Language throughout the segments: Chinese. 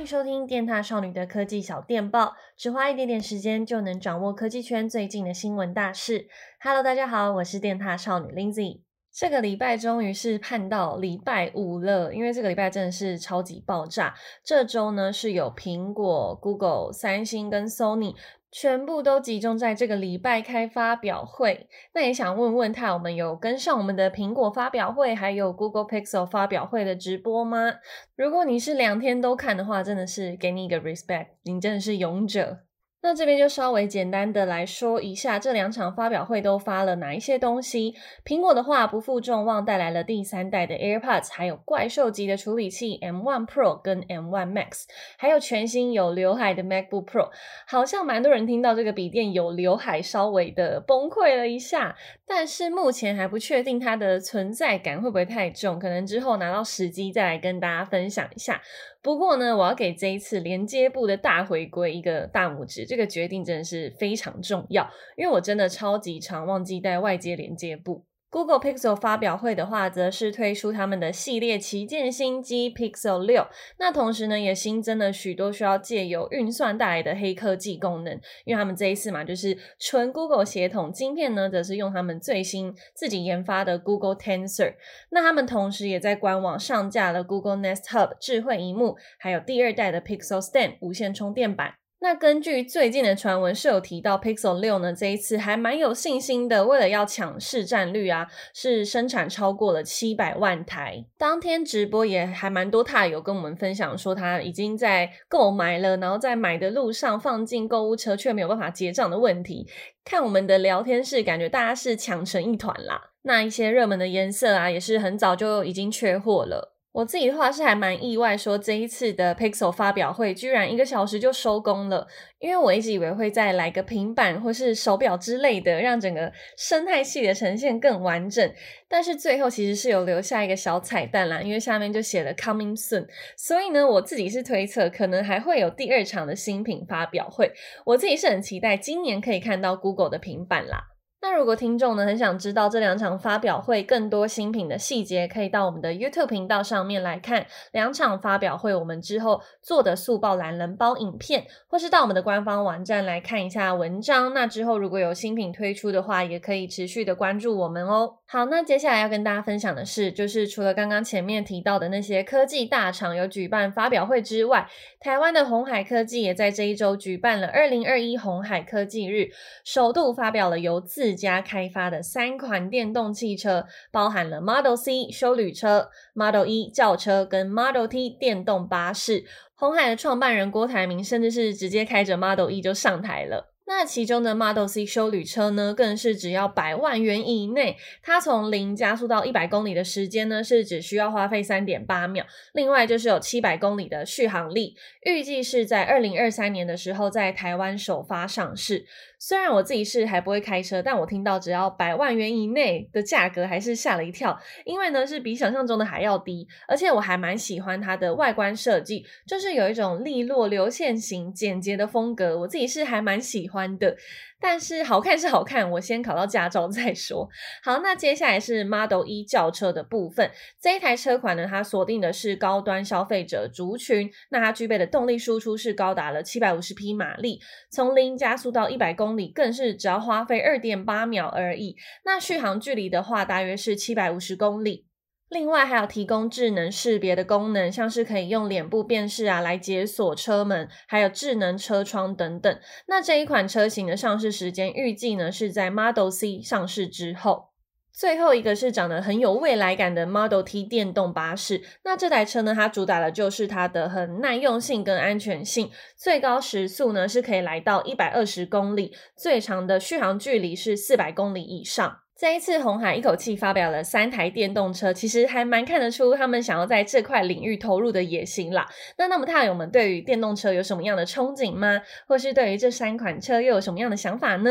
欢迎收听电塔少女的科技小电报，只花一点点时间就能掌握科技圈最近的新闻大事。Hello，大家好，我是电塔少女 Lindsay。这个礼拜终于是盼到礼拜五了，因为这个礼拜真的是超级爆炸。这周呢是有苹果、Google、三星跟 Sony。全部都集中在这个礼拜开发表会，那也想问问他，我们有跟上我们的苹果发表会，还有 Google Pixel 发表会的直播吗？如果你是两天都看的话，真的是给你一个 respect，你真的是勇者。那这边就稍微简单的来说一下，这两场发表会都发了哪一些东西。苹果的话不负众望，带来了第三代的 AirPods，还有怪兽级的处理器 M1 Pro 跟 M1 Max，还有全新有刘海的 MacBook Pro。好像蛮多人听到这个笔电有刘海，稍微的崩溃了一下。但是目前还不确定它的存在感会不会太重，可能之后拿到时机再来跟大家分享一下。不过呢，我要给这一次连接部的大回归一个大拇指，这个决定真的是非常重要，因为我真的超级常忘记带外接连接部。Google Pixel 发表会的话，则是推出他们的系列旗舰新机 Pixel 6。那同时呢，也新增了许多需要借由运算带来的黑科技功能。因为他们这一次嘛，就是纯 Google 协同晶片呢，则是用他们最新自己研发的 Google Tensor。那他们同时也在官网上架了 Google Nest Hub 智慧萤幕，还有第二代的 Pixel Stand 无线充电板。那根据最近的传闻是有提到 Pixel 六呢，这一次还蛮有信心的，为了要抢市占率啊，是生产超过了七百万台。当天直播也还蛮多塔友跟我们分享说他已经在购买了，然后在买的路上放进购物车却没有办法结账的问题。看我们的聊天室，感觉大家是抢成一团啦。那一些热门的颜色啊，也是很早就已经缺货了。我自己的话是还蛮意外，说这一次的 Pixel 发表会居然一个小时就收工了，因为我一直以为会再来个平板或是手表之类的，让整个生态系的呈现更完整。但是最后其实是有留下一个小彩蛋啦，因为下面就写了 Coming Soon，所以呢，我自己是推测可能还会有第二场的新品发表会。我自己是很期待今年可以看到 Google 的平板啦。那如果听众呢，很想知道这两场发表会更多新品的细节，可以到我们的 YouTube 频道上面来看两场发表会我们之后做的速报懒人包影片，或是到我们的官方网站来看一下文章。那之后如果有新品推出的话，也可以持续的关注我们哦。好，那接下来要跟大家分享的是，就是除了刚刚前面提到的那些科技大厂有举办发表会之外，台湾的鸿海科技也在这一周举办了二零二一鸿海科技日，首度发表了由自家开发的三款电动汽车，包含了 Model C 修旅车、Model E 轿车跟 Model T 电动巴士。鸿海的创办人郭台铭甚至是直接开着 Model E 就上台了。那其中的 Model C 休旅车呢，更是只要百万元以内，它从零加速到一百公里的时间呢，是只需要花费三点八秒。另外就是有七百公里的续航力，预计是在二零二三年的时候在台湾首发上市。虽然我自己是还不会开车，但我听到只要百万元以内的价格，还是吓了一跳，因为呢是比想象中的还要低，而且我还蛮喜欢它的外观设计，就是有一种利落流线型简洁的风格，我自己是还蛮喜欢。的，但是好看是好看，我先考到驾照再说。好，那接下来是 Model E 轿车的部分。这一台车款呢，它锁定的是高端消费者族群。那它具备的动力输出是高达了七百五十匹马力，从零加速到一百公里，更是只要花费二点八秒而已。那续航距离的话，大约是七百五十公里。另外还有提供智能识别的功能，像是可以用脸部辨识啊来解锁车门，还有智能车窗等等。那这一款车型的上市时间预计呢是在 Model C 上市之后。最后一个是长得很有未来感的 Model T 电动巴士。那这台车呢，它主打的就是它的很耐用性跟安全性，最高时速呢是可以来到一百二十公里，最长的续航距离是四百公里以上。这一次，红海一口气发表了三台电动车，其实还蛮看得出他们想要在这块领域投入的野心啦。那那么，塔友们对于电动车有什么样的憧憬吗？或是对于这三款车又有什么样的想法呢？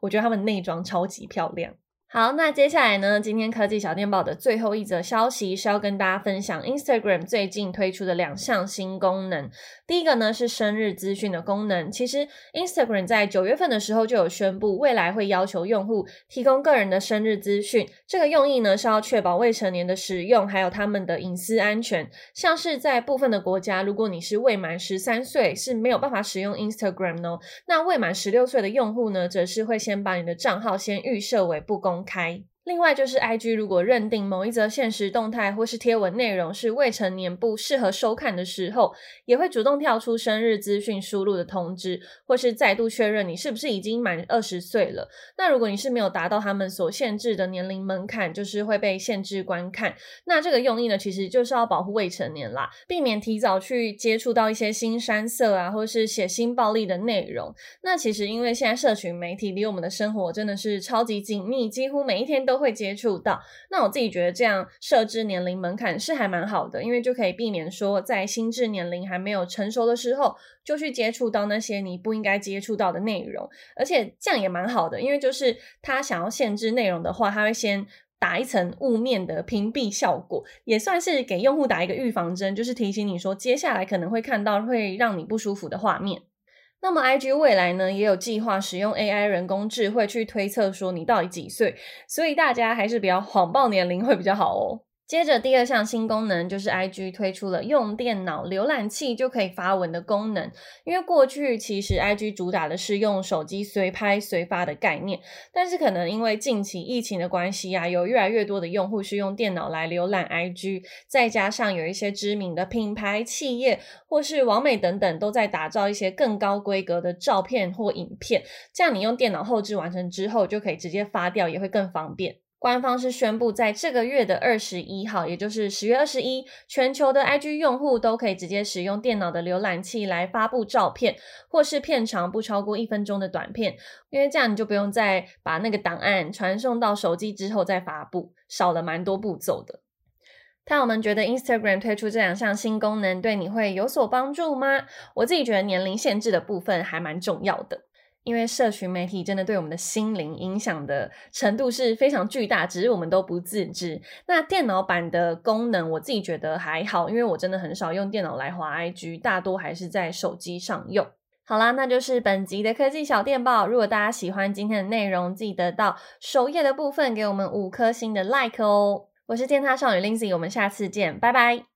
我觉得他们内装超级漂亮。好，那接下来呢，今天科技小电报的最后一则消息是要跟大家分享 Instagram 最近推出的两项新功能。第一个呢是生日资讯的功能。其实 Instagram 在九月份的时候就有宣布，未来会要求用户提供个人的生日资讯。这个用意呢是要确保未成年的使用，还有他们的隐私安全。像是在部分的国家，如果你是未满十三岁，是没有办法使用 Instagram 哦。那未满十六岁的用户呢，则是会先把你的账号先预设为不公开。另外就是，IG 如果认定某一则现实动态或是贴文内容是未成年不适合收看的时候，也会主动跳出生日资讯输入的通知，或是再度确认你是不是已经满二十岁了。那如果你是没有达到他们所限制的年龄门槛，就是会被限制观看。那这个用意呢，其实就是要保护未成年啦，避免提早去接触到一些新山色啊，或是血腥暴力的内容。那其实因为现在社群媒体离我们的生活真的是超级紧密，几乎每一天都。都会接触到，那我自己觉得这样设置年龄门槛是还蛮好的，因为就可以避免说在心智年龄还没有成熟的时候就去接触到那些你不应该接触到的内容，而且这样也蛮好的，因为就是他想要限制内容的话，他会先打一层雾面的屏蔽效果，也算是给用户打一个预防针，就是提醒你说接下来可能会看到会让你不舒服的画面。那么，IG 未来呢，也有计划使用 AI 人工智慧去推测说你到底几岁，所以大家还是不要谎报年龄会比较好哦。接着第二项新功能就是 IG 推出了用电脑浏览器就可以发文的功能。因为过去其实 IG 主打的是用手机随拍随发的概念，但是可能因为近期疫情的关系啊，有越来越多的用户是用电脑来浏览 IG，再加上有一些知名的品牌企业或是网美等等都在打造一些更高规格的照片或影片，这样你用电脑后置完成之后就可以直接发掉，也会更方便。官方是宣布，在这个月的二十一号，也就是十月二十一，全球的 IG 用户都可以直接使用电脑的浏览器来发布照片，或是片长不超过一分钟的短片，因为这样你就不用再把那个档案传送到手机之后再发布，少了蛮多步骤的。那我们觉得 Instagram 推出这两项新功能，对你会有所帮助吗？我自己觉得年龄限制的部分还蛮重要的。因为社群媒体真的对我们的心灵影响的程度是非常巨大，只是我们都不自知。那电脑版的功能，我自己觉得还好，因为我真的很少用电脑来滑 IG，大多还是在手机上用。好啦，那就是本集的科技小电报。如果大家喜欢今天的内容，记得到首页的部分给我们五颗星的 like 哦。我是电獭少女 Lindsay，我们下次见，拜拜。